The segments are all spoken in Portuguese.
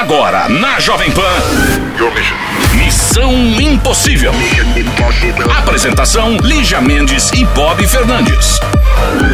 Agora, na Jovem Pan. Missão Impossível. Apresentação: Lígia Mendes e Bob Fernandes.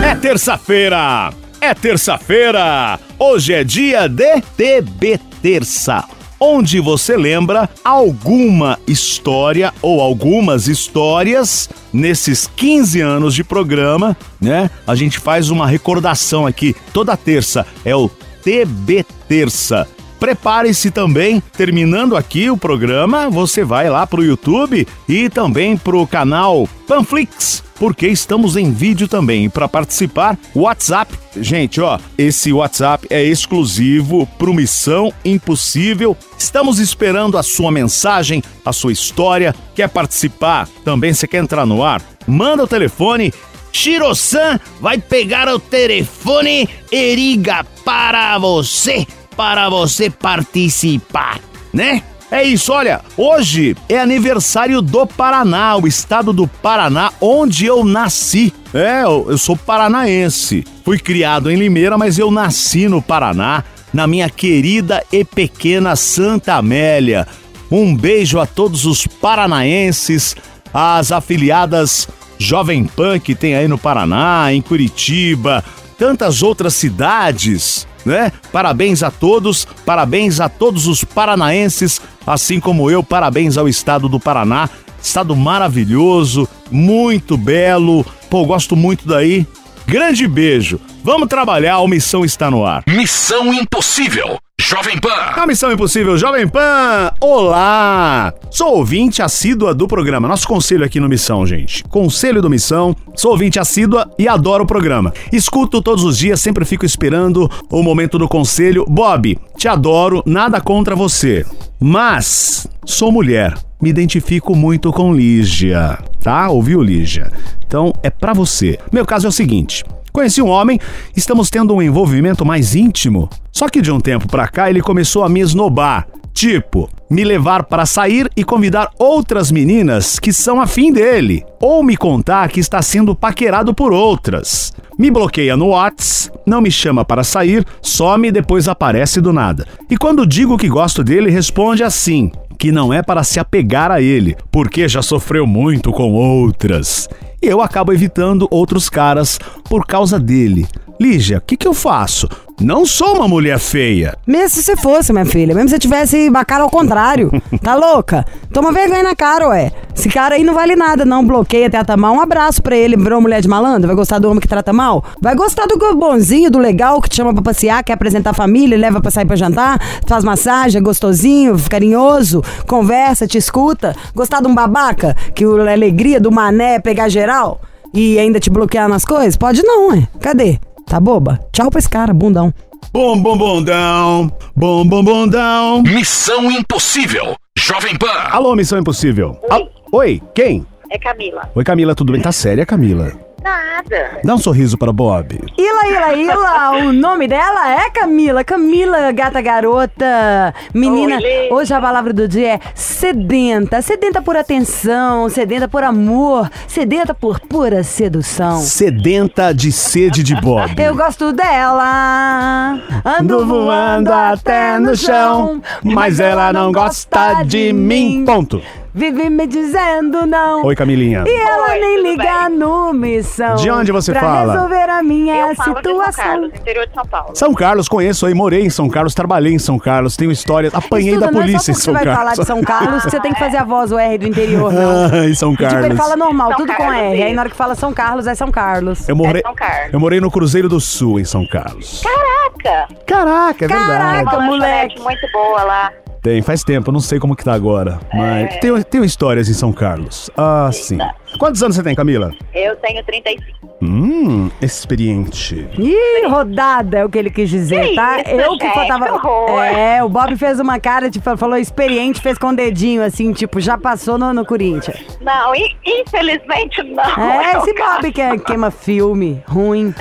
É terça-feira! É terça-feira! Hoje é dia de TB Terça, onde você lembra alguma história ou algumas histórias nesses 15 anos de programa, né? A gente faz uma recordação aqui toda terça, é o TB Terça. Prepare-se também, terminando aqui o programa, você vai lá pro YouTube e também pro canal Panflix, porque estamos em vídeo também. Para participar, WhatsApp. Gente, ó, esse WhatsApp é exclusivo pro Missão Impossível. Estamos esperando a sua mensagem, a sua história. Quer participar? Também você quer entrar no ar? Manda o telefone Shiro-san vai pegar o telefone e liga para você para você participar, né? É isso, olha, hoje é aniversário do Paraná, o estado do Paraná, onde eu nasci. É, eu sou paranaense. Fui criado em Limeira, mas eu nasci no Paraná, na minha querida e pequena Santa Amélia. Um beijo a todos os paranaenses, as afiliadas Jovem Pan que tem aí no Paraná, em Curitiba, tantas outras cidades né? Parabéns a todos, parabéns a todos os paranaenses, assim como eu, parabéns ao estado do Paraná. Estado maravilhoso, muito belo. Pô, gosto muito daí. Grande beijo. Vamos trabalhar, a missão está no ar. Missão Impossível. Jovem Pan. A Missão Impossível Jovem Pan. Olá! Sou ouvinte assídua do programa. Nosso conselho aqui no Missão, gente. Conselho do Missão. Sou ouvinte assídua e adoro o programa. Escuto todos os dias, sempre fico esperando o momento do conselho. Bob, te adoro, nada contra você. Mas sou mulher. Me identifico muito com Lígia, tá? Ouviu, Lígia? Então é pra você. Meu caso é o seguinte: Conheci um homem, estamos tendo um envolvimento mais íntimo. Só que de um tempo pra cá ele começou a me esnobar. Tipo, me levar para sair e convidar outras meninas que são afim dele, ou me contar que está sendo paquerado por outras. Me bloqueia no Whats, não me chama para sair, some e depois aparece do nada. E quando digo que gosto dele, responde assim: que não é para se apegar a ele, porque já sofreu muito com outras eu acabo evitando outros caras por causa dele. Lígia, o que, que eu faço? Não sou uma mulher feia. Mesmo se você fosse, minha filha. Mesmo se você tivesse uma cara ao contrário. tá louca? Toma vergonha na cara, ué. Esse cara aí não vale nada, não. Bloqueia, trata mal. Um abraço pra ele. Virou mulher de malandro? Vai gostar do homem que trata mal? Vai gostar do bonzinho, do legal, que te chama pra passear, quer apresentar a família, leva pra sair pra jantar, faz massagem, é gostosinho, carinhoso, conversa, te escuta. Gostar de um babaca, que a alegria do mané é pegar geral e ainda te bloquear nas coisas? Pode não, ué. Cadê? Tá boba? Tchau pra esse cara, bundão. Bom, bom, bundão. Bom, bom, bundão. Missão Impossível. Jovem Pan. Alô, Missão Impossível. Oi. Al- Oi, quem? É Camila. Oi, Camila, tudo bem? Tá séria, Camila? Nada. Dá um sorriso para Bob. Ila, Ila, Ila, o nome dela é Camila. Camila, gata garota. Menina, Oi, hoje a palavra do dia é sedenta. Sedenta por atenção, sedenta por amor, sedenta por pura sedução. Sedenta de sede de Bob. Eu gosto dela. Ando voando até no chão, mas ela não gosta de mim. Ponto. Vive me dizendo não. Oi, Camilinha. E ela Oi, nem liga no missão. De onde você pra fala? resolver a minha Eu falo de São situação. Carlos, interior de São Paulo. São Carlos, conheço aí, morei em São Carlos, trabalhei em São Carlos, tenho história, apanhei Estuda, da é polícia só em São porque você vai falar Carlos. de São Carlos que você tem que fazer a voz, o R do interior, não. Ah, em São Tipo, ele Carlos. fala normal, São tudo com Carlos, R. Aí na hora que fala São Carlos, é São Carlos. Eu morei, É São Carlos. eu morei no Cruzeiro do Sul, em São Carlos. Caraca! Caraca, é verdade. Caraca. Moleque. muito boa lá. Tem, faz tempo, eu não sei como que tá agora. Mas É. tenho, tenho histórias em São Carlos. Ah, sim. Quantos anos você tem, Camila? Eu tenho 35. Hum, experiente. Ih, rodada é o que ele quis dizer, Que tá? isso, Eu que gente, tava. horror. É, o Bob fez uma cara, tipo, falou experiente, fez com o dedinho, assim, tipo, já passou no, no Corinthians. Não, in- infelizmente não. É, o esse. Bob que é- queima filme ruim.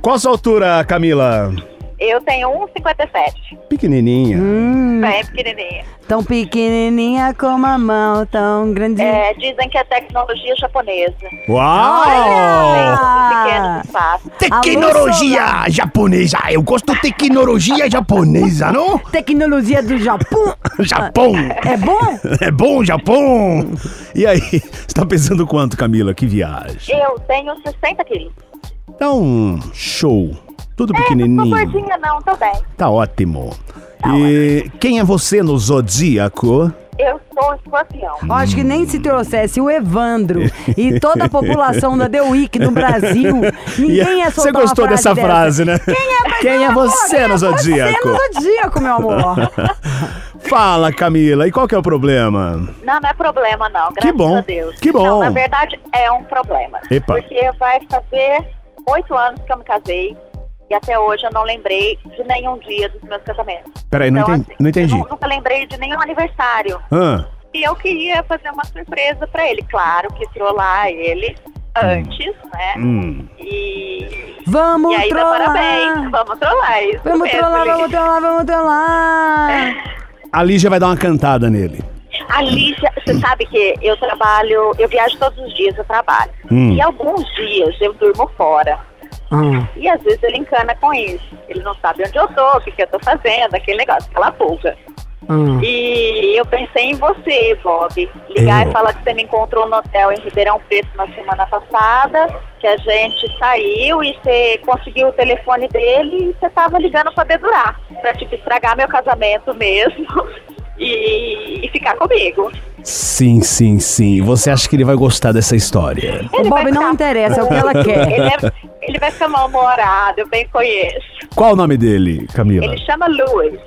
Qual a sua altura, Camila? Eu tenho 1,57. Pequenininha. Hum, Bem pequenininha. tão pequenininha como a mão, tão grandinha. É, dizem que é tecnologia japonesa. Uau! Pequeno espaço. Tecnologia japonesa. Eu gosto de tecnologia japonesa, não? Tecnologia do Japão. Japão. É bom? É bom, Japão. E aí, você tá pensando quanto, Camila? Que viagem. Eu tenho 60 quilos. Então, show. Tudo Não tô pequenininho. gordinha não, tô bem. Tá ótimo. E quem é você no Zodíaco? Eu sou escorpião. Eu acho que nem se trouxesse o Evandro e toda a população da The Week no Brasil, ninguém ia Você gostou uma dessa frase, né? Quem é, Quem é você no Zodíaco? Você no Zodíaco, meu amor. Fala, Camila. E qual que é o problema? Não, não é problema não, graças Que bom, a Deus. que bom. Não, na verdade é um problema. Epa. Porque vai fazer oito anos que eu me casei e até hoje eu não lembrei de nenhum dia dos meus casamentos. Peraí, não entendi- não entendi. Eu nu- nunca lembrei de nenhum aniversário. Ah, E eu queria fazer uma surpresa pra ele. Claro que trollar ele antes, né? hum. E, Vamos e aí dá trollar. parabéns. Vamos trollar, isso Vamos mesmo, trollar, Lígia. vamos trollar, vamos trollar. A Lígia vai dar uma cantada nele. A Lígia, você sabe que eu trabalho, eu viajo todos os dias, eu trabalho. Hum. E alguns dias eu durmo fora. Ah, E às vezes ele encana com isso. Ele não sabe onde eu tô, o que, que eu tô fazendo, aquele negócio, aquela pulga. ah. E eu pensei em você, Bob. Ligar Eu? e falar que você me encontrou no hotel em Ribeirão Preto na semana passada, que a gente saiu e você conseguiu o telefone dele e você tava ligando pra dedurar. Pra, tipo, estragar meu casamento mesmo e, e ficar comigo. Sim, sim, sim. Você acha que ele vai gostar dessa história? O Ele Bob vai não ficar- interessa, é o que ela quer. Ele, é- ele vai ficar mal-humorado, eu bem conheço. Qual o nome dele, Camila? Ele chama Louis.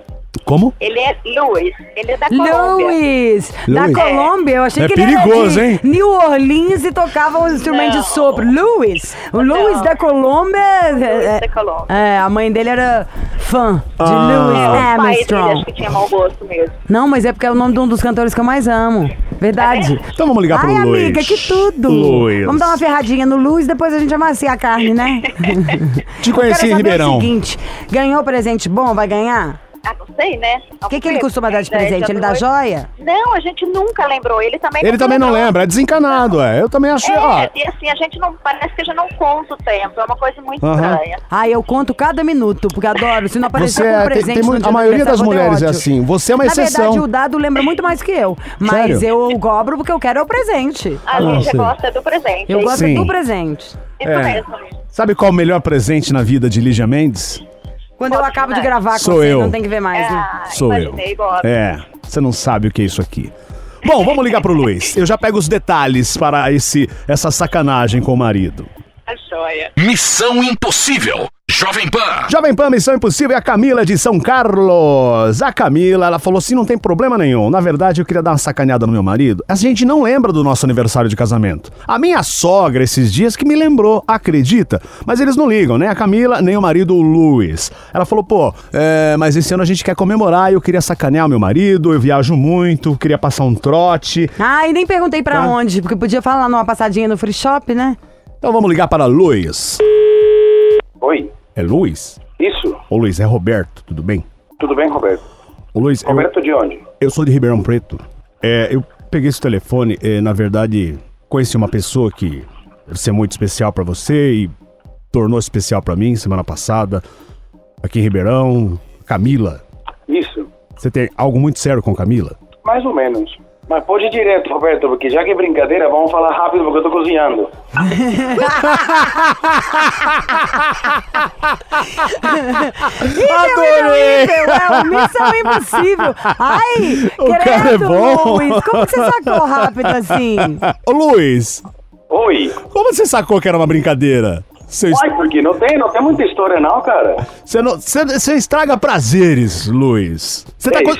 Como? Ele é Louis. Ele é da Colômbia. Luiz, da Louis. Colômbia, eu achei É que ele perigoso, era de hein? New Orleans e tocava um instrumento Não. de sopro. Luiz, o Luiz da Colômbia. é- da Colômbia. É, a mãe dele era fã de Ah. Louis É, o pai dele Armstrong. acho que tinha mau gosto mesmo. Não, mas é porque é o nome de um dos cantores que eu mais amo. Verdade. Então vamos ligar pro Ai, Luiz. amiga, que tudo. Luiz. Vamos dar uma ferradinha no Luiz, depois a gente amacia a carne, né? Te Eu conheci quero em saber Ribeirão. o seguinte, ganhou presente bom, vai ganhar? Ah, não sei, né? O que, que ele costuma dar de presente? Ele dá joia? Não, a gente nunca lembrou. Ele também Ele também não lembra, é desencanado, é. Eu também achei, ó. É, e assim, a gente não. Parece que a gente não conta o tempo. É uma coisa muito Aham. estranha. Ah, eu conto cada minuto, porque adoro. Se não aparecer Você com é, tem, presente tem no muito- dia a do maioria das aniversário, eu vou ter mulheres é ódio. assim. Você é uma Na exceção. verdade, o dado lembra muito mais que eu. Mas Sério? eu cobro porque eu quero é o presente. A Ah, Lígia sim. gosta do presente. Eu é gosto Sim. do presente. Isso É. mesmo, Lígia. Sabe qual o melhor presente na vida de Lígia Mendes? Quando eu acabo de dizer. gravar com Sou você, eu. não tem que ver mais, né? Ah, Sou imaginei, eu. É, você não sabe o que é isso aqui. Bom, vamos ligar pro Luiz. Eu já pego os detalhes para esse essa sacanagem com o marido. A joia. Missão Impossível. Jovem Pan. Jovem Pan Missão Impossível é a Camila de São Carlos. A Camila, ela falou assim: não tem problema nenhum. Na verdade, eu queria dar uma sacaneada no meu marido. A gente não lembra do nosso aniversário de casamento. A minha sogra, esses dias, que me lembrou, acredita? Mas eles não ligam, nem a Camila, nem o marido, o Luiz. Ela falou: pô, é, mas esse ano a gente quer comemorar e eu queria sacanear o meu marido. Eu viajo muito, queria passar um trote. Ah, e nem perguntei pra Tá. onde, porque podia falar numa passadinha no free shop, né? Então vamos ligar para Luiz. Oi, É Luiz? isso? Ô Luiz, é Roberto, tudo bem? Tudo bem, Roberto? Ô Luiz, eu- Roberto de onde? Eu sou de Ribeirão Preto. É, eu peguei esse telefone, é, na verdade, conheci uma pessoa que deve ser muito especial pra você e tornou especial pra mim semana passada, aqui em Ribeirão. Camila. Isso, Você tem algo muito sério com Camila? mais ou menos. Mas pode ir direto, Roberto, porque já que é brincadeira, vamos falar rápido porque eu tô cozinhando. Adorei! É uma missão impossível. Ai, O cara é credo, bom. Luiz. Como que você sacou rápido assim? Ô Luiz, Oi. como você sacou que era uma brincadeira? Uai, porque não tem, não tem muita história não, cara. você, não- você- estraga prazeres, Luiz. Você tá, É co-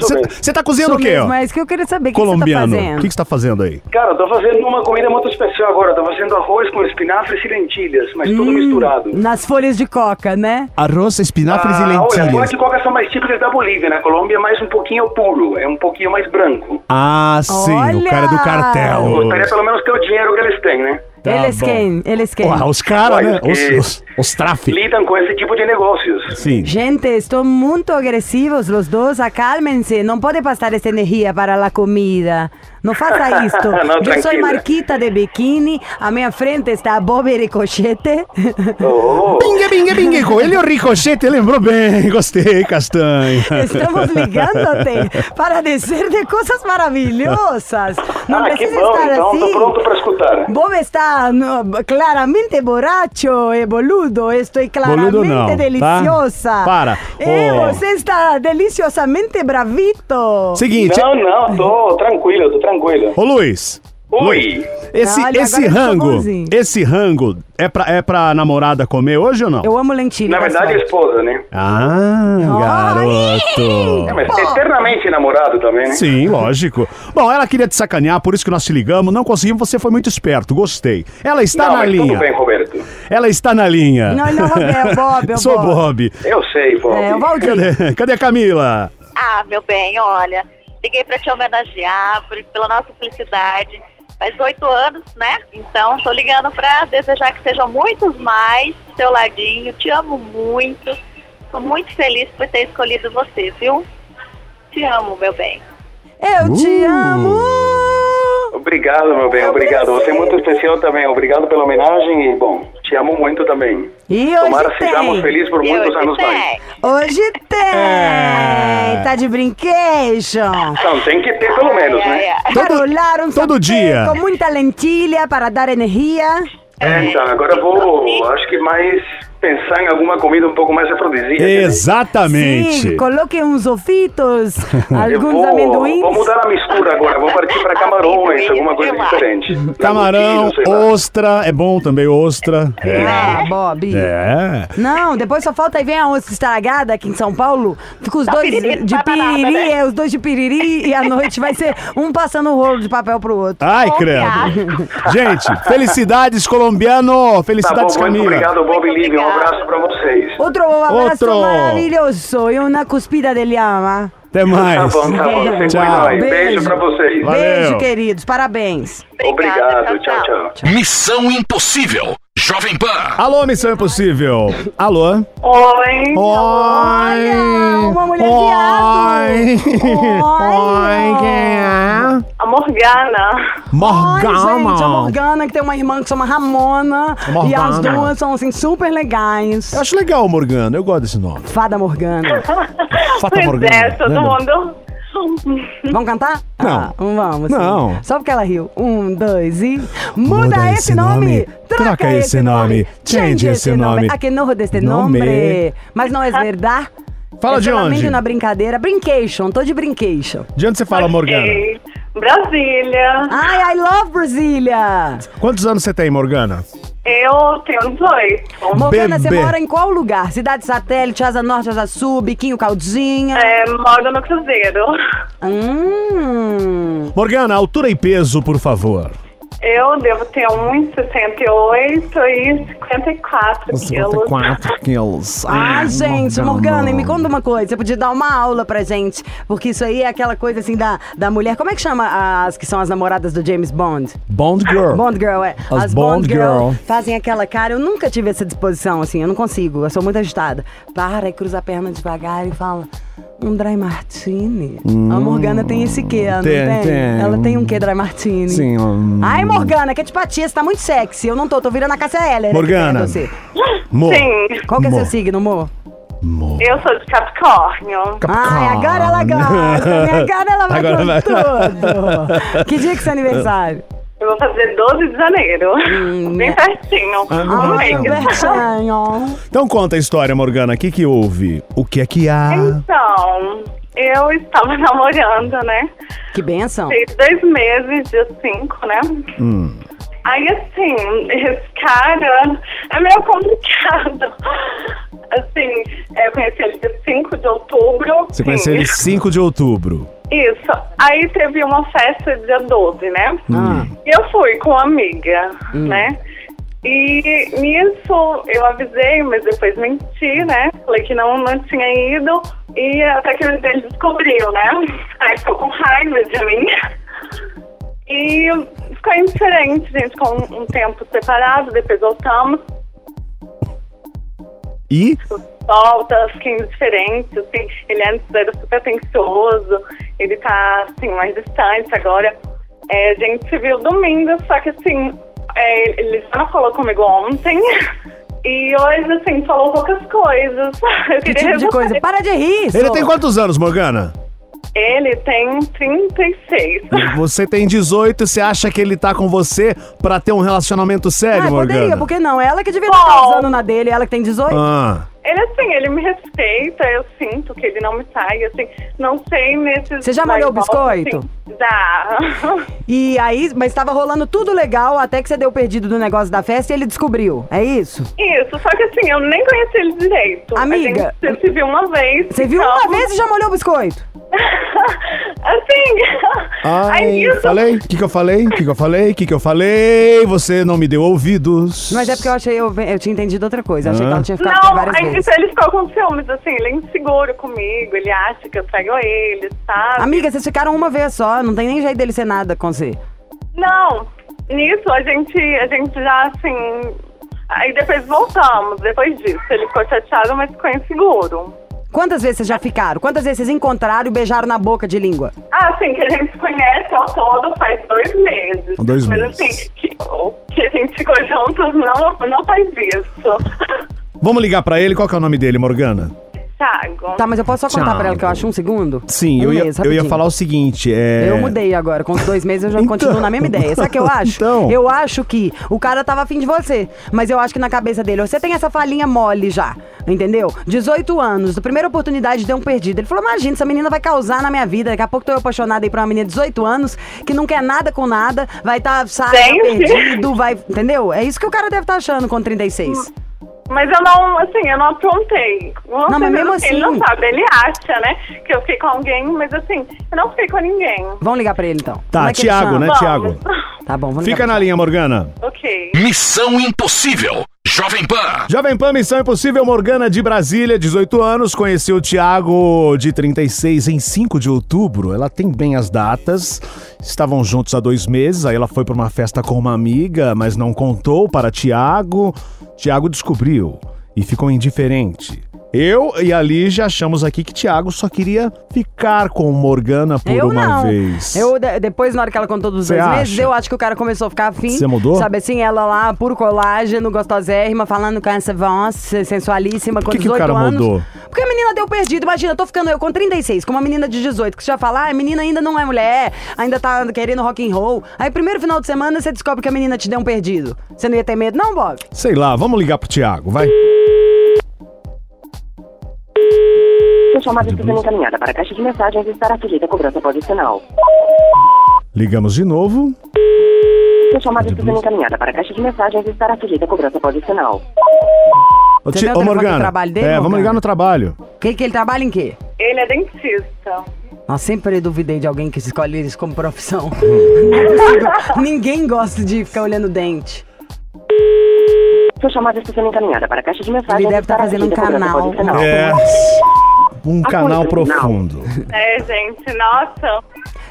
tá cozinhando Isso o quê, mesmo, ó? é isso que eu queria saber. O que Colombiano. você tá O fazendo? que você tá fazendo aí? Cara, eu tô fazendo uma comida muito especial agora. Tô fazendo arroz com espinafres e lentilhas, mas tudo misturado. Nas folhas de coca, né? Arroz, espinafres e Ah, olha, as lentilhas. folhas de coca são mais típicas da Bolívia, na Colômbia é mais um pouquinho puro, é um pouquinho mais branco. Ah, sim, o Olha! cara do cartel. Gostaria pelo menos ter o dinheiro que eles têm, né? Tá Eles bom. quem? Eles quem? Ué, os caras, né? Os, os, os traf. Lidam com esse tipo de negócios. Sim. Gente, estão muito agressivos os dois, acalmem-se. Não pode passar essa energia para a comida. Não faça isto. Não, Eu sou. Marquita de biquíni, à minha frente está Bob Ricochete. Oh, Bingue, bingue, bingue. Coelho Ricochete lembrou bem. Gostei, castanho. Estamos ligando-te para dizer de coisas maravilhosas. Não ah, que precisa bom, estar então assim. pronto para escutar. Bob está no, claramente borracho e boludo. Estou claramente Boludo não, tá? deliciosa. Para. E Oh. você está deliciosamente bravito. Seguinte, Não, não, tô tranquilo, tô tranquilo. Ô Luiz. Oi. Esse, Olha, esse rango, esse rango é pra, é pra namorada comer hoje ou não? Eu amo lentilha. Na verdade, pessoal. esposa, né? Ah, É, garoto. mas eternamente namorado também, né? Sim, lógico. Bom, ela queria te sacanear, por isso que nós te ligamos. Não conseguimos, você foi muito esperto, gostei. Ela está Não, na mas linha. tudo bem, Roberto. Ela está na linha. Não, não, é o Bob, é o Sou Bob. Bob. Eu sei, Bob. É, o Valdir. Cadê, cadê a Camila? Ah, meu bem, olha, liguei pra te homenagear por- pela nossa felicidade. Faz oito anos, né? Então, tô ligando pra desejar que sejam muitos mais do seu ladinho. Te amo muito. Tô muito feliz por ter escolhido você, viu? Te amo, meu bem. Eu te Uh. amo. Obrigado, meu bem, obrigado. Você é muito especial também. Obrigado pela homenagem e, bom, te amo muito também. E hoje Tomara tem. sejamos felizes por E muitos hoje anos mais. tem. Hoje tem. É. Tá de brinquedo. Não, tem que ter pelo menos, Ai, né? ai, ai. Todo- um todo dia. Com muita lentilha para dar energia. É, então, agora eu vou, acho que mais pensar em alguma comida um pouco mais afrodisíaca. né? Exatamente. Sim, coloque uns ovitos, Eu alguns vou, amendoins. vou mudar a mistura agora, vou partir para camarões, alguma coisa diferente. Camarão, ostra, é bom também, ostra. É. Ah, Bob. É. Não, depois só falta aí vem a onça estragada aqui em São Paulo. Fica os Dá dois piriri, de piriri, né? é, os dois de piriri e à noite vai ser um passando o rolo de papel pro outro. Ai, credo. Gente, felicidades, colombiano. Tá bom, Felicidades, muito Camila. obrigado, Bob Lívia. Um obrigada. abraço para vocês. Outro abraço Outro. maravilhoso e uma cuspida de llama. Até mais. Tá bom, tá bom. Tchau. Beijo, Beijo. para vocês. Valeu. Beijo, queridos. Parabéns. Obrigado, tchau, tchau. Missão Impossível. Jovem Pan. Alô, Missão Impossível. Alô? Oi. Oi. uma mulher Oi. viado. Oi, quem é? A Morgana. Ai, Morgana. gente, a Morgana, que tem uma irmã que chama Ramona. Morgana. E as duas são, assim, super legais. Eu acho legal, Morgana. Eu gosto desse nome. Fada Morgana. Fata pois Morgana. é, todo lembra? mundo. Vamos cantar? Não. Ah, vamos. sim. Não. Só porque ela riu. Um, dois e. Muda, esse nome. Troca esse nome. Change esse nome. A que nojo deste Nome. nome. Mas não é verdade. Fala é de onde? na brincadeira. Brincation, tô de brincation. De onde você fala, Morgana? Ok. Brasília. Ai, I love Brasília. Quantos anos você tem, Morgana? Eu tenho 18. Morgana, você Bebê. mora em qual lugar? Cidade Satélite, Asa Norte, Asa Sul, Biquinho, Caldinha? É, moro no Cruzeiro. Hum. Morgana, altura e peso, por favor. Eu devo ter 1,68 e 54 quilos. quilos. Ai, gente, Morgana, e me conta uma coisa. Você podia dar uma aula pra gente. Porque isso aí é aquela coisa assim da, da mulher. Como é que chama as que são as namoradas do James Bond? Bond Girl. Bond Girl, é. As Bond Girl. fazem aquela cara. Eu nunca tive essa disposição, assim. Eu não consigo. Eu sou muito agitada. Para e cruza a perna devagar e fala. Um dry martini. a Morgana tem esse quê, ela não Hum. tem, tem? tem. Ela tem um quê dry martini? Sim, um- Ai, Morgana, que antipatia, você tá muito sexy. Eu não tô, tô virando a Cássia Heller. aqui Morgana. Você. Mo. Sim, Qual que é Mo. seu signo, amor? Mo. eu sou de Capricórnio. Ai, agora ela gosta, né? Agora ela vai Agora com vai. tudo. Que dia que é seu aniversário? Eu vou fazer 12 de janeiro. Bem pertinho. Ah. Então conta a história, Morgana. O que que houve? O que é que há? Então, eu estava namorando, né? Que benção. Fez dois meses, dia 5, né? Hum. Aí, assim, esse cara é meio complicado. Assim, eu conheci ele dia 5 de outubro. Você conheceu ele 5 de outubro. Isso. Aí teve uma festa dia 12, né? Ah. E eu fui com uma amiga, né? E nisso eu avisei, mas depois menti, né? Falei que não, não tinha ido. E até que ele descobriu, né? Aí ficou com raiva de mim. E ficou indiferente, a gente ficou um, um tempo separado, depois voltamos. E Volta, fiquei indiferente, assim, ele antes era super atencioso, ele tá, assim, mais distante agora. É, a gente se viu domingo, só que, assim, é, ele já não falou comigo ontem. E hoje, assim, falou poucas coisas. Eu Que tipo de coisa? Para de rir! ele só. tem quantos anos, Morgana? Ele tem 36. Você tem 18 e você acha que ele tá com você pra ter um relacionamento sério, Ah, Morgana? poderia, por que não? Ela que devia estar Bom. causando na dele, ela que tem 18. Ah, Ele, assim, ele me respeita, eu sinto que ele não me sai, assim, não sei nesses... Você já molhou o volta, biscoito? assim, já. E aí, mas tava rolando tudo legal até que você deu perdido do negócio da festa e ele descobriu. É isso? Isso, só que assim, eu nem conheci ele direito. Amiga. Gente se viu uma vez. Você viu então- uma vez e já molhou o biscoito? assim... ai, aí isso- falei? O que, que eu falei? O que, que eu falei? O que, que eu falei? Você não me deu ouvidos. Mas é porque eu achei, eu, eu tinha entendido outra coisa. Eu achei Ah. que ela tinha ficado com Não, várias aí vezes. Então ele ficou com ciúmes, assim, ele é inseguro comigo, ele acha que eu trago ele, sabe? Amiga, vocês ficaram uma vez só, não tem nem jeito dele ser nada com você. Não, nisso a gente, a gente já, assim... Aí depois voltamos, depois disso. Ele ficou chateado, mas ficou inseguro. Quantas vezes vocês já ficaram? Quantas vezes vocês encontraram e beijaram na boca de língua? Ah, assim, que a gente se conhece ao todo faz dois meses. Dois Mas meses. assim, que, o que a gente ficou juntos não, não faz isso. Vamos ligar pra ele? Qual que é o nome dele, Morgana? Thiago. Tá, mas eu posso só contar Thiago. pra ela que eu acho um segundo? Sim, um eu, ia, mês, eu ia falar o seguinte, é... Eu mudei agora, com os dois meses eu já Então. continuo na mesma ideia. Sabe o que eu acho? Então. Eu acho que o cara tava afim de você, mas eu acho que na cabeça dele, você tem essa falinha mole já, entendeu? 18 anos, a primeira oportunidade deu um perdido. Ele falou, imagina, essa menina vai causar na minha vida, daqui a pouco tô eu apaixonada aí por uma menina de 18 anos, que não quer nada com nada, vai estar, tá, sabe, Gente. perdido, vai, entendeu? É isso que o cara deve estar achando com 36. Mas eu não, assim, eu não aprontei. Não, mas mesmo assim, Ele não assim- sabe, ele acha, né, que eu fiquei com alguém, mas assim, eu não fiquei com ninguém. Vamos ligar pra ele então. Tá, Como é que ele Thiago, chama? né, Vamos. Thiago? Tá bom, vamos Fica ligar. na linha, Morgana. Ok. Missão Impossível. Jovem Pan. Jovem Pan Missão Impossível, Morgana de Brasília, 18 anos, conheceu o Thiago de 36 em 5 de outubro. Ela tem bem as datas. Estavam juntos há dois meses, aí ela foi para uma festa com uma amiga, mas não contou para Thiago. Thiago descobriu e ficou indiferente. Eu e a Lígia achamos aqui que Thiago só queria ficar com Morgana por eu uma não. vez. Eu, de- depois, na hora que ela contou dos Cê dois acha? meses, eu acho que o cara começou a ficar afim. Você mudou? Sabe assim, ela lá, puro colágeno, gostosérrima, falando com essa voz sensualíssima, com que que o 18 cara anos. mudou? Porque a menina deu perdido. Imagina, eu tô ficando eu com 36, com uma menina de 18, que você já fala, ah, a menina ainda não é mulher, ainda tá querendo rock and roll. Aí, primeiro final de semana, você descobre que a menina te deu um perdido. Você não ia ter medo, não, Bob? Sei lá, vamos ligar pro Thiago, vai. Sua chamada está sendo encaminhada para a caixa de mensagens e estará sujeita a cobrança após o sinal. Ligamos de novo. Sua chamada está sendo encaminhada para a caixa de mensagens e estará sujeita a cobrança após o sinal. Ô, Você Ti- ô, Morgana. trabalho dele, é, vamos ligar no trabalho. Que, que ele trabalha em quê? Ele é dentista. Nossa, sempre duvidei de alguém que escolhe isso como profissão. Não é possível. Ninguém gosta de ficar olhando o dente. Sua chamada está sendo encaminhada para a caixa de mensagens Ele deve tá estará fazendo um canal. É. Um canal profundo. É, gente, nossa.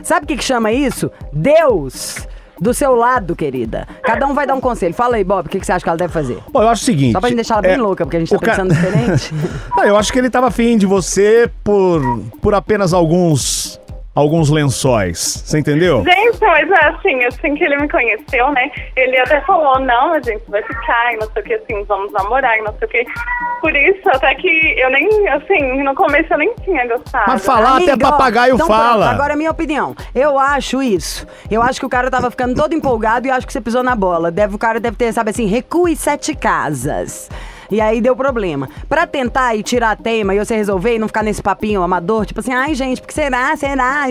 Sabe o que, que chama isso? Deus do seu lado, querida. Cada um vai dar um conselho. Fala aí, Bob, o que, que você acha que ela deve fazer? Bom, eu acho o seguinte. Só pra gente deixar ela bem é, louca, porque a gente tá o ca- pensando diferente. Não, eu acho que ele tava afim de você por, por apenas alguns alguns lençóis. Você entendeu? Gente, mas é assim, assim que ele me conheceu, né? Ele até falou, não, a gente vai ficar e não sei o que, assim, vamos namorar e não sei o que. Por isso, até que eu nem, assim, no começo eu nem tinha gostado. Mas falar Amiga, até ó, papagaio então fala. pronto, agora é minha opinião. Eu acho isso. Eu acho que o cara tava ficando todo empolgado e acho que você pisou na bola. Deve, o cara deve ter, sabe assim, recue sete casas. E aí deu problema. Pra tentar e tirar tema e você resolver e não ficar nesse papinho amador, tipo assim, ai gente, porque será? Será?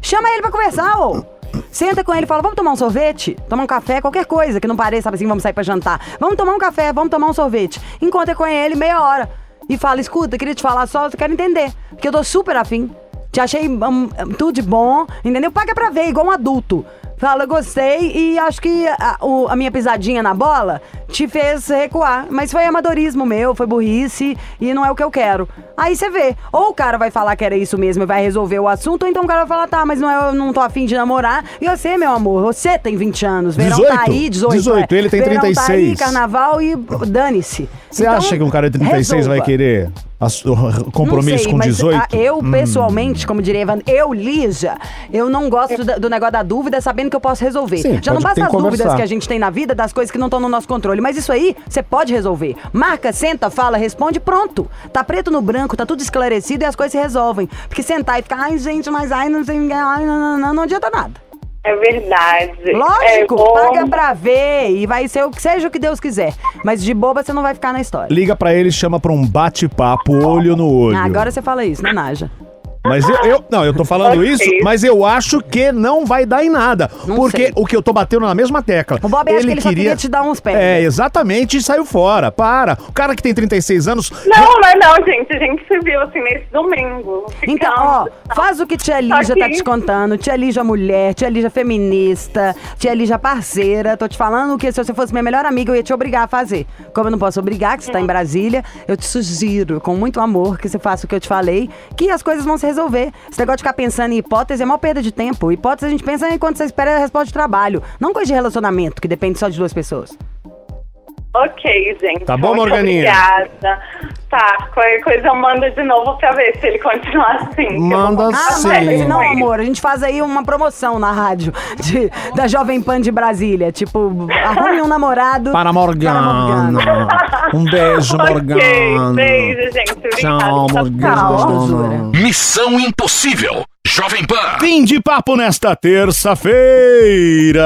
Chama ele pra conversar, ô! Senta com ele e fala, vamos tomar um sorvete? Tomar um café, qualquer coisa que não pareça, sabe assim, vamos sair pra jantar. Vamos tomar um café, vamos tomar um sorvete. Encontra com ele meia hora. E fala, escuta, queria te falar só, eu quero entender. Porque eu tô super afim. Te achei hum, tudo de bom, entendeu? Paga pra ver, igual um adulto. fala gostei e acho que a, o- a minha pisadinha na bola te fez recuar. Mas foi amadorismo meu, foi burrice e não é o que eu quero. Aí você vê, ou o cara vai falar que era isso mesmo e vai resolver o assunto, ou então o cara vai falar, tá, mas não é, eu não tô afim de namorar. E você, meu amor, você tem 20 anos, verão 18, tá aí, 18. 18, é. ele tem verão Tá aí, 36. carnaval e dane-se. Você Então, acha que um cara de 36 vai resolva. querer ass- o compromisso Não sei, com mas, 18? ah, eu, pessoalmente, como diria Evan, eu, Lígia, eu não gosto da- do negócio da dúvida sabendo que eu posso resolver. Sim, Já não pode- tem basta as dúvidas que a gente tem na vida das coisas que não estão no nosso controle. Mas isso aí, você pode resolver. Marca, senta, fala, responde, pronto. Tá preto no branco, tá tudo esclarecido e as coisas se resolvem. Porque sentar e ficar, ai, gente, mas ai, não sei, ai, não, não, não, não adianta nada. É verdade. Lógico, é, paga pra ver e vai ser o que seja o que Deus quiser. Mas de boba você não vai ficar na história. Liga pra ele e chama pra um bate-papo olho no olho. Ah, agora você fala isso, né, Naja? Mas eu, eu- não, eu tô falando Ok. isso, mas eu acho que não vai dar em nada. Não porque sei. o que eu tô batendo na mesma tecla. O Bob acha que ele só queria te dar uns pés. É, exatamente, e saiu fora. Para. O cara que tem 36 anos. Não, mas não, gente. A gente se viu assim nesse domingo. Então, ó, faz o que tia Lígia tá te contando. Tia Lígia mulher, tia Lígia feminista, tia Lígia parceira. Tô te falando que se você fosse minha melhor amiga, eu ia te obrigar a fazer. Como eu não posso obrigar, que você tá em Brasília, eu te sugiro, com muito amor, que você faça o que eu te falei, que as coisas vão se resolver. Esse negócio de ficar pensando em hipótese é uma perda de tempo. Hipótese a gente pensa em quando você espera a resposta de trabalho. Não coisa de relacionamento, que depende só de duas pessoas. Ok, gente. Tá bom, muito Morganinha? Obrigada. Tá, qualquer coisa eu mando de novo pra ver se ele continuar assim. Manda vou Ah, sim. mas com não, ele. amor, a gente faz aí uma promoção na rádio de- da Jovem Pan de Brasília. Tipo, arrume um namorado. Para Morgana. Um beijo, Ok, Morgana. beijo, gente. Obrigada. Tchau, Tchau. Morgana. Missão Impossível. Jovem Pan. Fim de papo nesta terça-feira.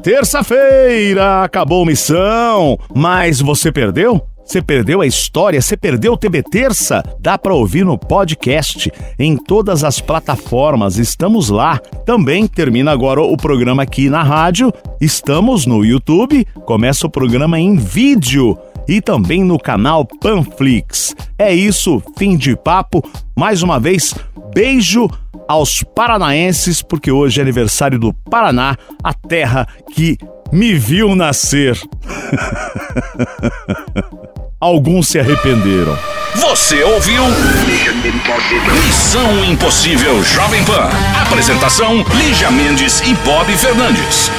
Terça-feira, acabou missão. Mas você perdeu? Você perdeu a história? Você perdeu o TB Terça? Dá pra ouvir no podcast, em todas as plataformas. Estamos lá. Também termina agora o programa aqui na rádio. Estamos no YouTube. Começa o programa em vídeo e também no canal Panflix. É isso, fim de papo. Mais uma vez, beijo aos paranaenses, porque hoje é aniversário do Paraná, a terra que me viu nascer. Alguns se arrependeram. Você ouviu? Missão Impossível Jovem Pan. Apresentação: Lígia Mendes e Bob Fernandes.